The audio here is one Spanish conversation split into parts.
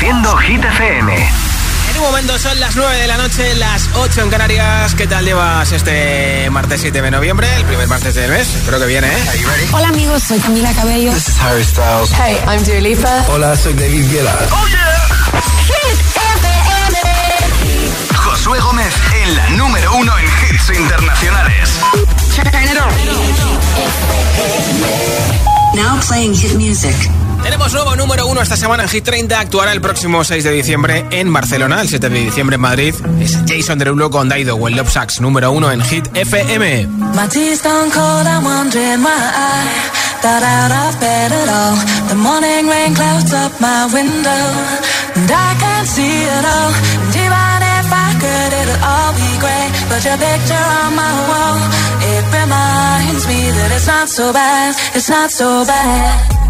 Reproduciendo Hit FM. En un momento son las 9 de la noche, las 8 en Canarias. ¿Qué tal llevas este martes 7 de noviembre, el primer martes del mes? Creo que viene, ¿eh? Hola amigos, soy Camila Cabello. This is Harry Styles. Hey, I'm Dua Lipa. Hola, soy David Guetta. ¡Oh, yeah! Hit FM. Josué Gómez en la número uno en hits internacionales. Now playing hit music. Tenemos nuevo número uno esta semana en Hit 30. Actuará el próximo 6 de diciembre en Barcelona. El 7 de diciembre en Madrid es Jason Derulo con Daido o el Love Sax, número uno en Hit FM. But your picture on my wall, it reminds me that it's not so bad, it's not so bad.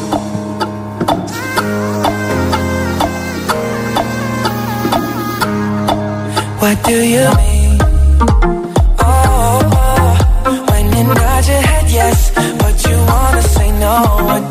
What do you mean? Oh, oh, oh. when you nod your head yes, but you wanna say no.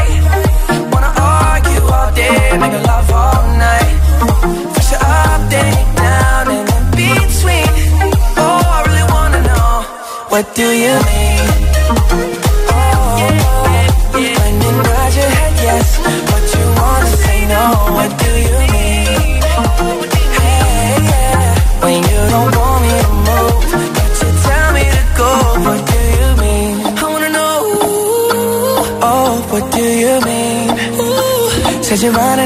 all day, making love all night. Push it up, day down, and in between. Oh, I really wanna know what do you mean? Oh, when you nod your head, yes.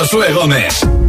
Josué Gómez.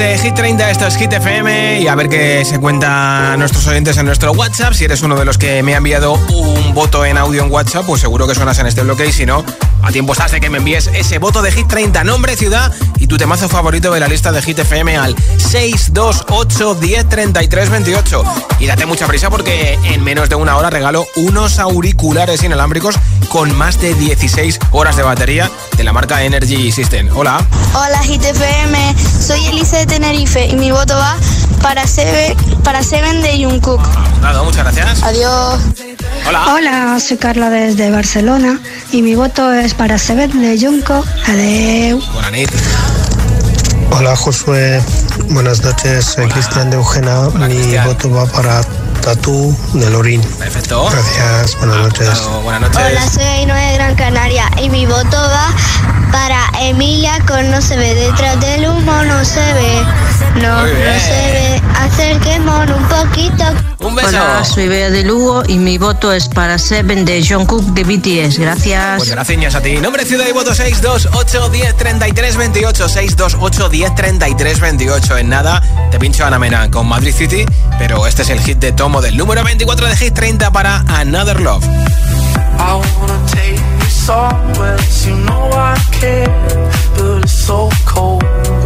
de Hit 30, esto es Hit FM y a ver qué se cuentan nuestros oyentes en nuestro WhatsApp. Si eres uno de los que me ha enviado un voto en audio en WhatsApp, pues seguro que suenas en este bloque y si no, a tiempo estás de que me envíes ese voto de Hit 30, nombre, ciudad y tu temazo favorito de la lista de Hit FM al 628 10 33 28. Y date mucha prisa porque en menos de una hora regalo unos auriculares inalámbricos con más de 16 horas de batería de la marca Energy System. Hola. Hola Hit FM, soy Elisa de Tenerife Tenerife y mi voto va para Seven, para Seven de Jungkook. Claro, muchas gracias. Adiós. Hola. Hola, soy Carla desde Barcelona y mi voto es para Seven de Jungkook. Adiós. Hola Josué, buenas noches, soy Cristian de Eugena, Hola, mi voto va para Tatú de Lorín. Perfecto. Gracias, buenas ah, noches. Hola, soy Ainoa de Gran Canaria y mi voto va para Emilia con no se ve, detrás del humo no se ve. No, no se ve. Acerquémonos un poquito. Un beso. Hola, soy Bea de Lugo y mi voto es para Seven de John Cook de BTS. Gracias. Pues gracias a ti. Nombre, ciudad y voto 628 10 33 28. 628 10 33 28. En nada, te pincho Ana Mena con Madrid City, pero este es el hit de tomo del número 24 de Hit 30 para Another Love. I wanna take always, you know I care, but it's so cold.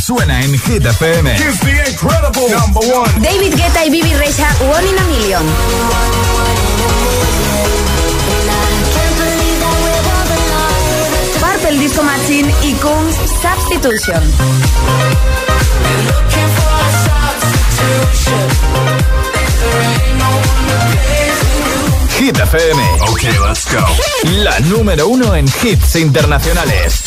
suena en Hit FM. David Guetta y Bibi Rexa, One in a Million. Purple Disco Machine y Kungs Substitution. Hit FM. Okay, let's go. La número uno en hits internacionales.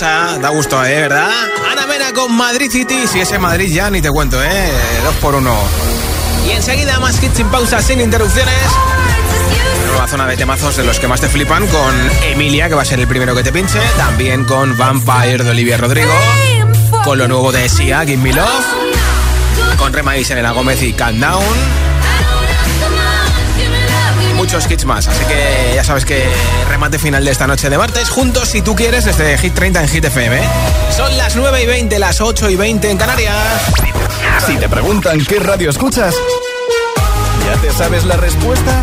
Da gusto, ¿eh? ¿Verdad? Ana Mena con Madrid City. Si es Madrid ya ni te cuento, ¿eh? Dos por uno. Y enseguida más hits sin pausa, sin interrupciones. Nueva zona de temazos de los que más te flipan con Emilia, que va a ser el primero que te pinche. También con Vampire de Olivia Rodrigo. Con lo nuevo de Sia, Give Me Love. Con Rema Isabela Gómez y Countdown muchos hits más. Así que ya sabes que remate final de esta noche de martes. Juntos, si tú quieres, desde Hit 30 en Hit FM. ¿eh? Son las 9 y 20, las 8 y 20 en Canarias. Si te preguntan qué radio escuchas, ¿ya te sabes la respuesta?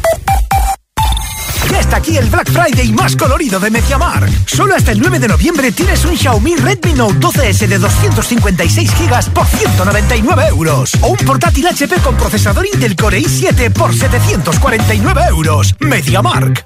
Ya está aquí el Black Friday más colorido de Mediamar. Solo hasta el 9 de noviembre tienes un Xiaomi Redmi Note 12S de 256 GB por 199 euros. O un portátil HP con procesador Intel Core i7 por 749 euros. Mediamark.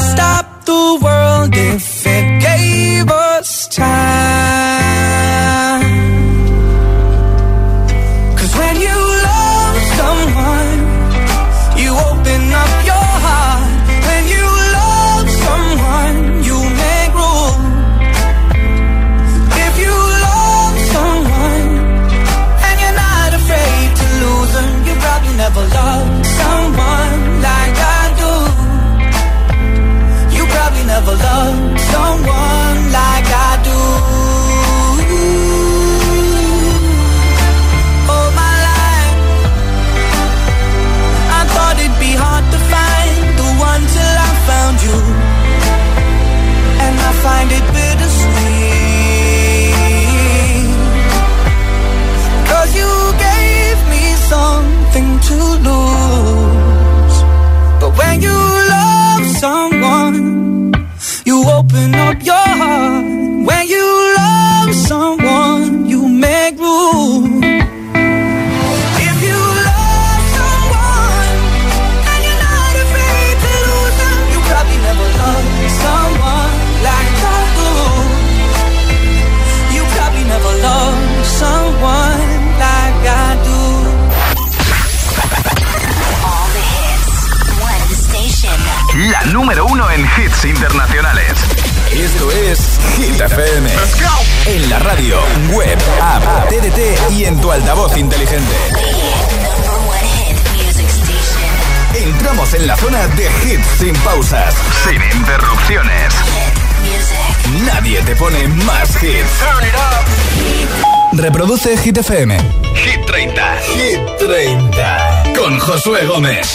Stop the world if it gave us time. Hit FM. Hit 30. Hit 30. Con Josué Gómez.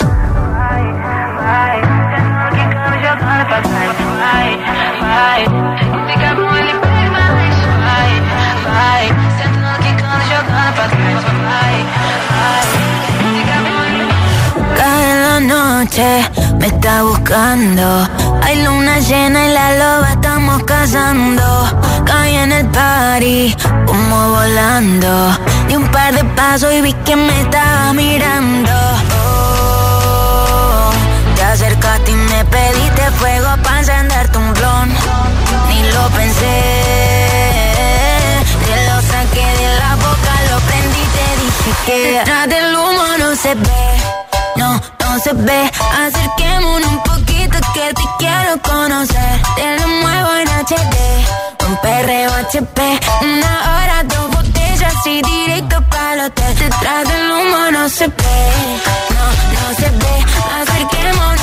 Cae la noche, me está buscando. Hay luna llena y la loba estamos cazando. Caí en el party, como volando. Di un par de pasos y vi que me estaba mirando. Oh, te acercaste y me pediste fuego para encenderte un blon. Ni lo pensé. Te lo saqué de la boca, lo prendí y te dije que detrás del humo no se ve. No, no se ve. Acerquémonos un poquito que te quiero conocer. Te lo muevo en HD. Un perreo HP. Una hora, dos botellas y directo para el hotel. Detrás del humo no se ve. No, no se ve. Acerquémonos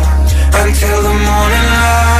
Until the morning light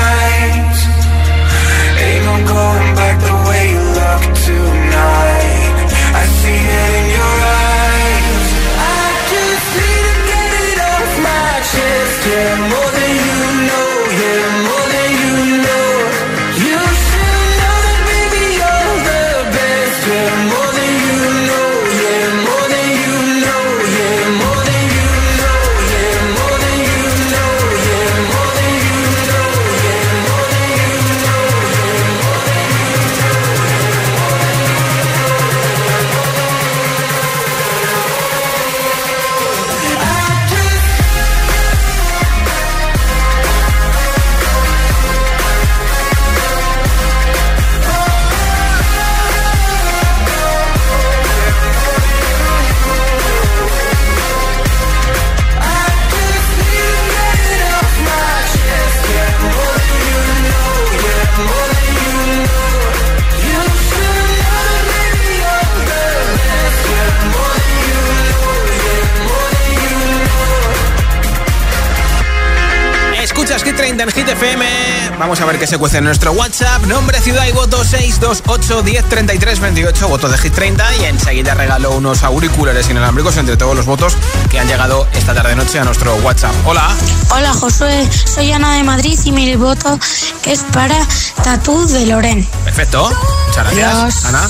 a ver qué se cuece en nuestro WhatsApp. Nombre, ciudad y voto 628 10 33 28. Voto de Hit 30. Y enseguida regalo unos auriculares inalámbricos entre todos los votos que han llegado esta tarde noche a nuestro WhatsApp. Hola. Hola Josué, soy Ana de Madrid y mi voto es para Tatú de Loren. Perfecto. Muchas gracias, Ana.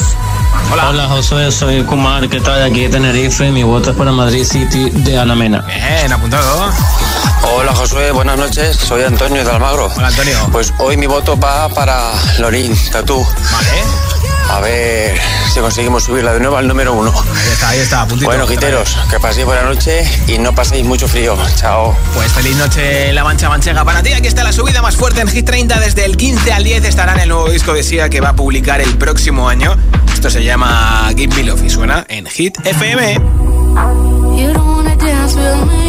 Hola. Hola Josué, soy Kumar, que trae aquí de Tenerife. Mi voto es para Madrid City de Ana Mena. Bien, apuntado. Hola Josué, buenas noches. Soy Antonio de Almagro. Hola Antonio. Pues hoy mi voto va para Lorín, Tatú. Vale. A ver si conseguimos subirla de nuevo al número uno. Ahí está, ahí está, puntito. Bueno, quiteros, que paséis buena noche y no paséis mucho frío. Chao. Pues feliz noche La Mancha Manchega para ti. Aquí está la subida más fuerte en Hit 30. Desde el 15 al 10 estará en el nuevo disco de Sia que va a publicar el próximo año. Esto se llama Give Me Love y suena en Hit FM. You don't wanna dance with me,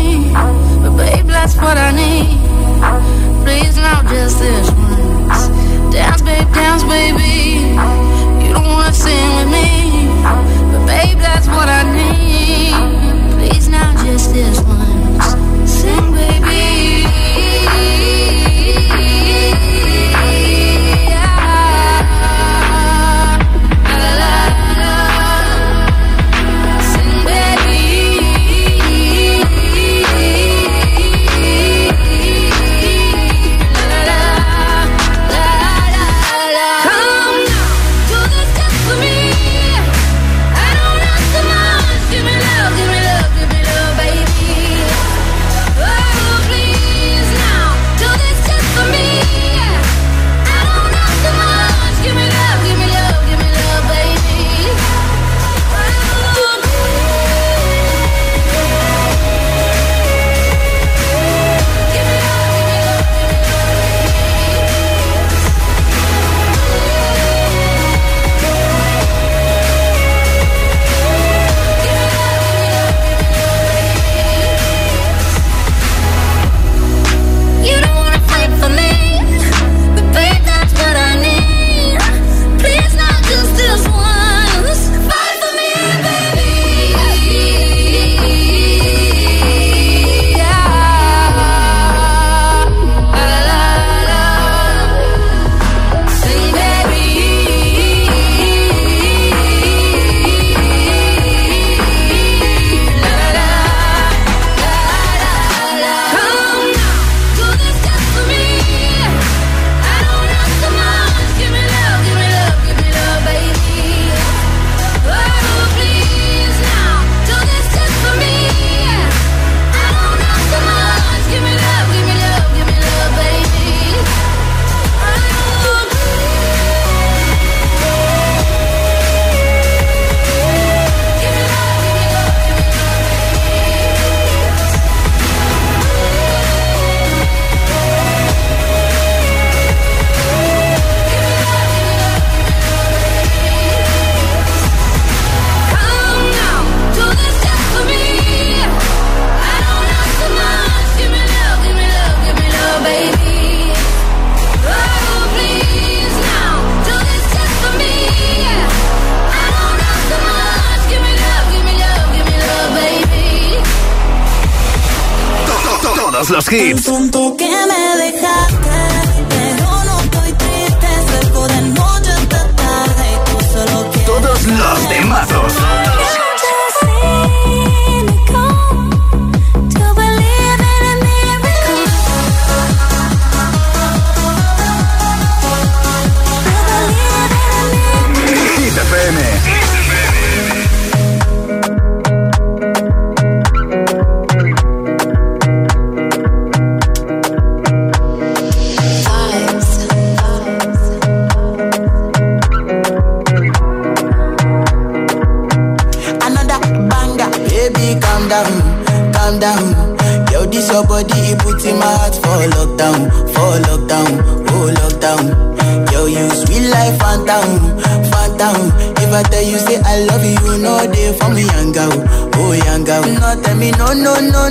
hits.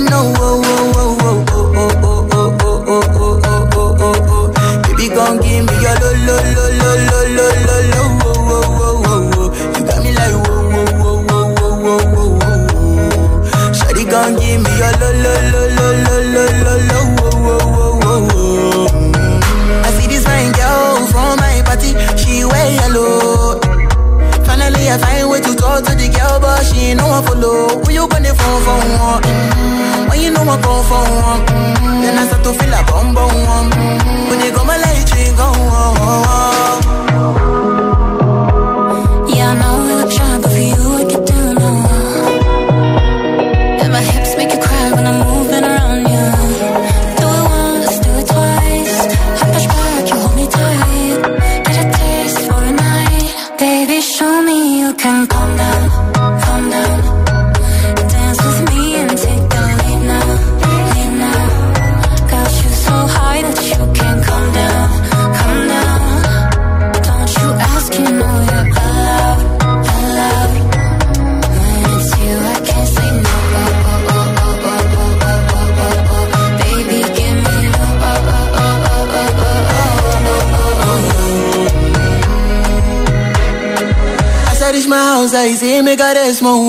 No, no, oh, oh, oh, oh, oh, oh, oh, oh, oh, oh, oh, oh, oh, oh, oh. Baby, gon' give me your lo, lo, lo, lo, lo, lo, lo, lo, oh, oh, oh, oh, oh. You got me like whoa, whoa, whoa, whoa, whoa, whoa, whoa, whoa. Shawty gon' give me your lo, lo, lo, lo, lo, lo, lo, lo, whoa, whoa, whoa, whoa, whoa. I see this fine girl from my party, she wear yellow. Finally, I find way to talk to the girl, but she ain't no one follow. Who you phone for one? When you know I come for one, then I start to feel a bum bum one. When you go my light, you go. Sounds like me got a small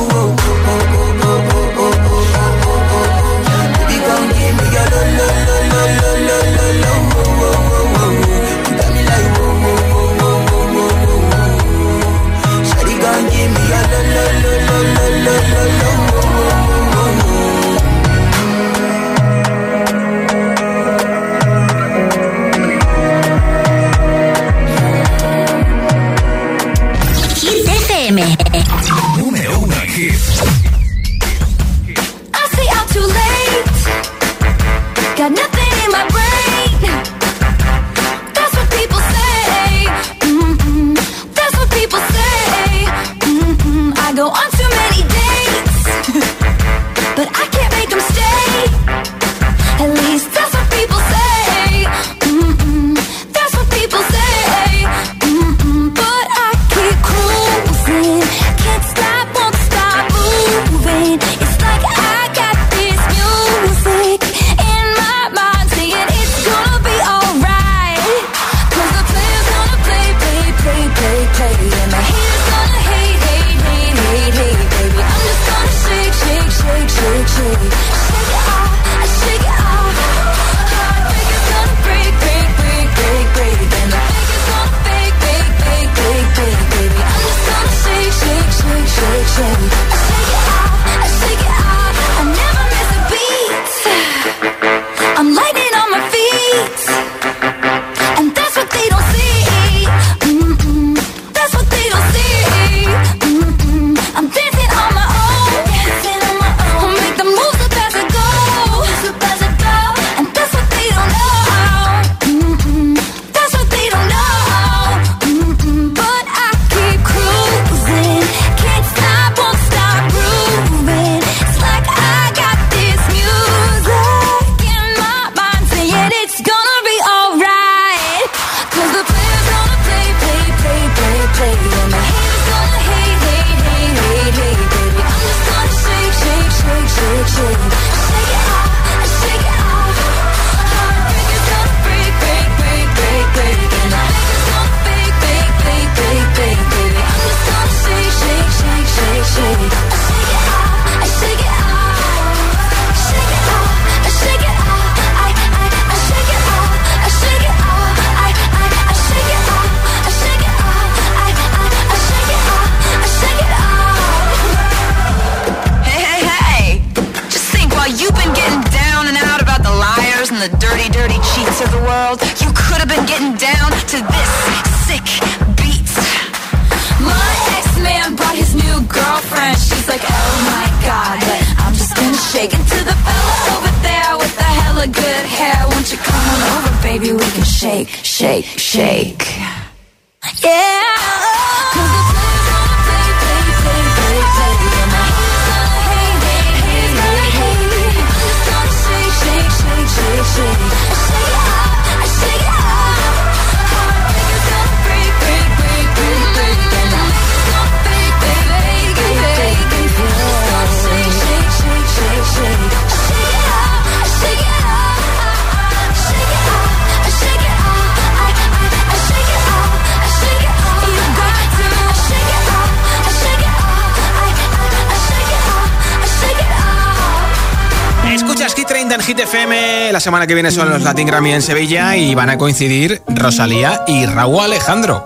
en Hit FM. La semana que viene son los Latin Grammy en Sevilla y van a coincidir Rosalía y Raúl Alejandro.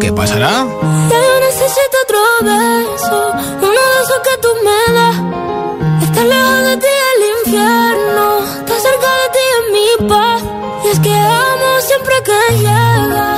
¿Qué pasará? Ya yo necesito otro beso, uno de esos que tú me das. Estar lejos de ti el infierno, estar cerca de ti es mi paz. Y es que amo siempre que llegas.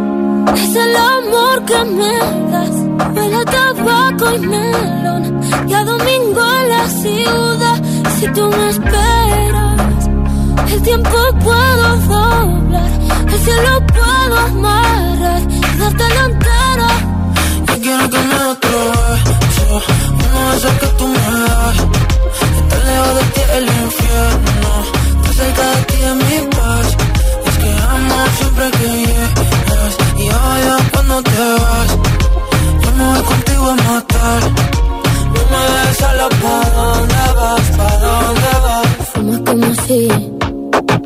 es el amor que me das. Huele a tabaco y melón. Y a domingo en la ciudad. Si tú me esperas, el tiempo puedo doblar. El cielo puedo amarrar y darte la entera. Yo quiero que me uno de esos que tú me das. Estar lejos de ti el infierno,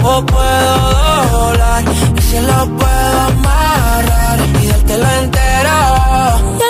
tiempo puedo doblar y se lo puedo amarrar y dártelo entero.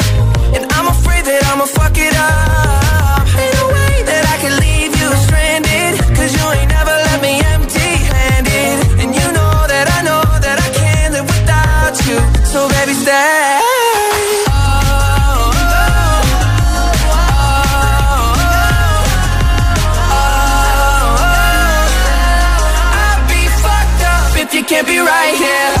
And I'm afraid that I'ma fuck it up. Ain't a way that I can leave you stranded. Cause you ain't never left me empty handed. And you know that I know that I can't live without you. So baby, stay. Can't be right here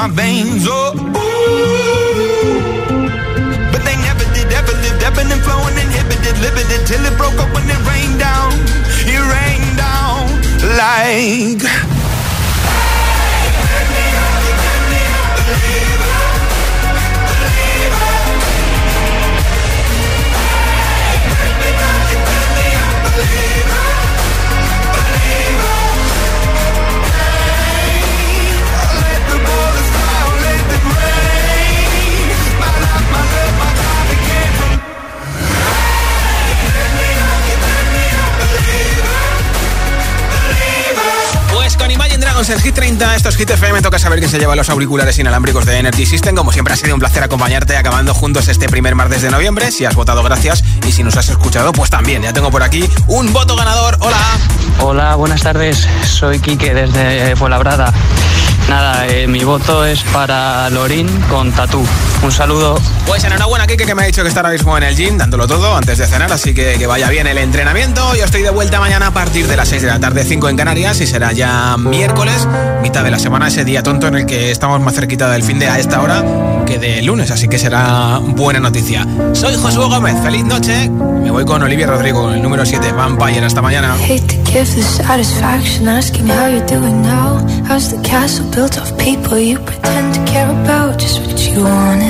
My veins. Oh, Dragons el Hit 30, estos Hit FM, toca saber quién se lleva los auriculares inalámbricos de Energy System. Como siempre ha sido un placer acompañarte acabando juntos este primer martes de noviembre. Si has votado, gracias. Y si nos has escuchado, pues también. Ya tengo por aquí un voto ganador. Hola. Hola, buenas tardes. Soy Quique desde Fuenlabrada. Nada, eh, mi voto es para Lorín con Tatú. Un saludo. Pues enhorabuena, Kike, que me ha dicho que está ahora mismo en el gym, dándolo todo antes de cenar, así que que vaya bien el entrenamiento. Yo estoy de vuelta mañana a partir de las 6 de la tarde, 5 en Canarias, y será ya miércoles, mitad de la semana, ese día tonto en el que estamos más cerquita del fin de a esta hora que de lunes, así que será buena noticia. Soy Josué Gómez, feliz noche. Me voy con Olivia Rodrigo, el número 7, Vampire. Hasta mañana. How's the castle built of people you pretend to care about? Just what you wanted.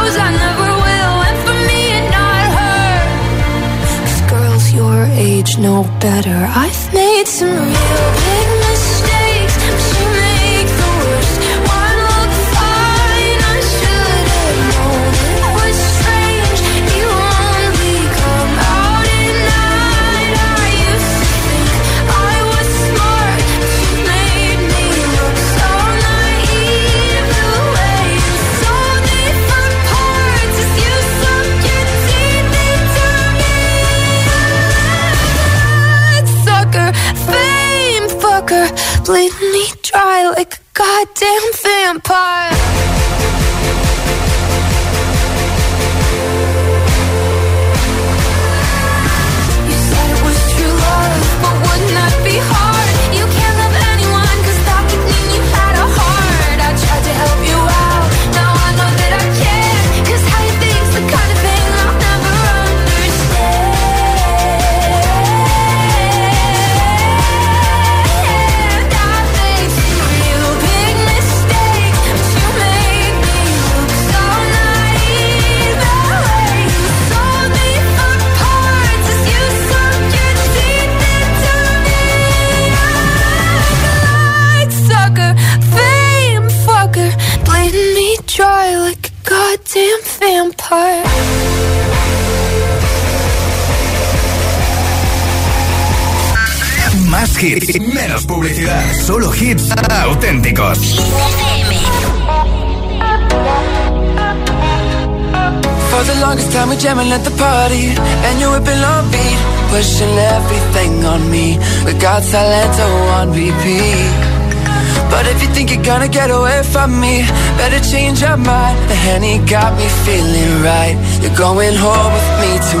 age know better. I've made some real big menos publicidad, solo hits auténticos. For the longest time we jamming at the party, and you whipping on beat, pushing everything on me. We got Salento oh, on repeat. But if you think you're gonna get away from me, better change your mind. The Henny got me feeling right. You're going home with me tonight.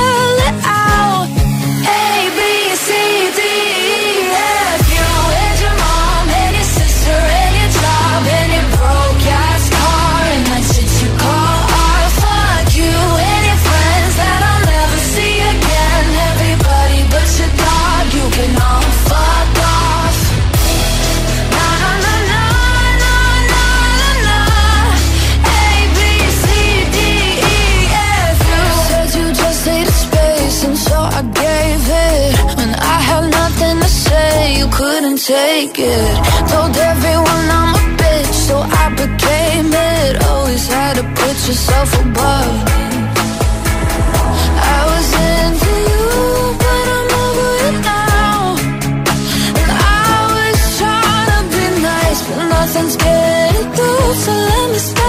take it. Told everyone I'm a bitch, so I became it. Always had to put yourself above. I was into you, but I'm over now. I was trying to be nice, but nothing's getting through, so let me.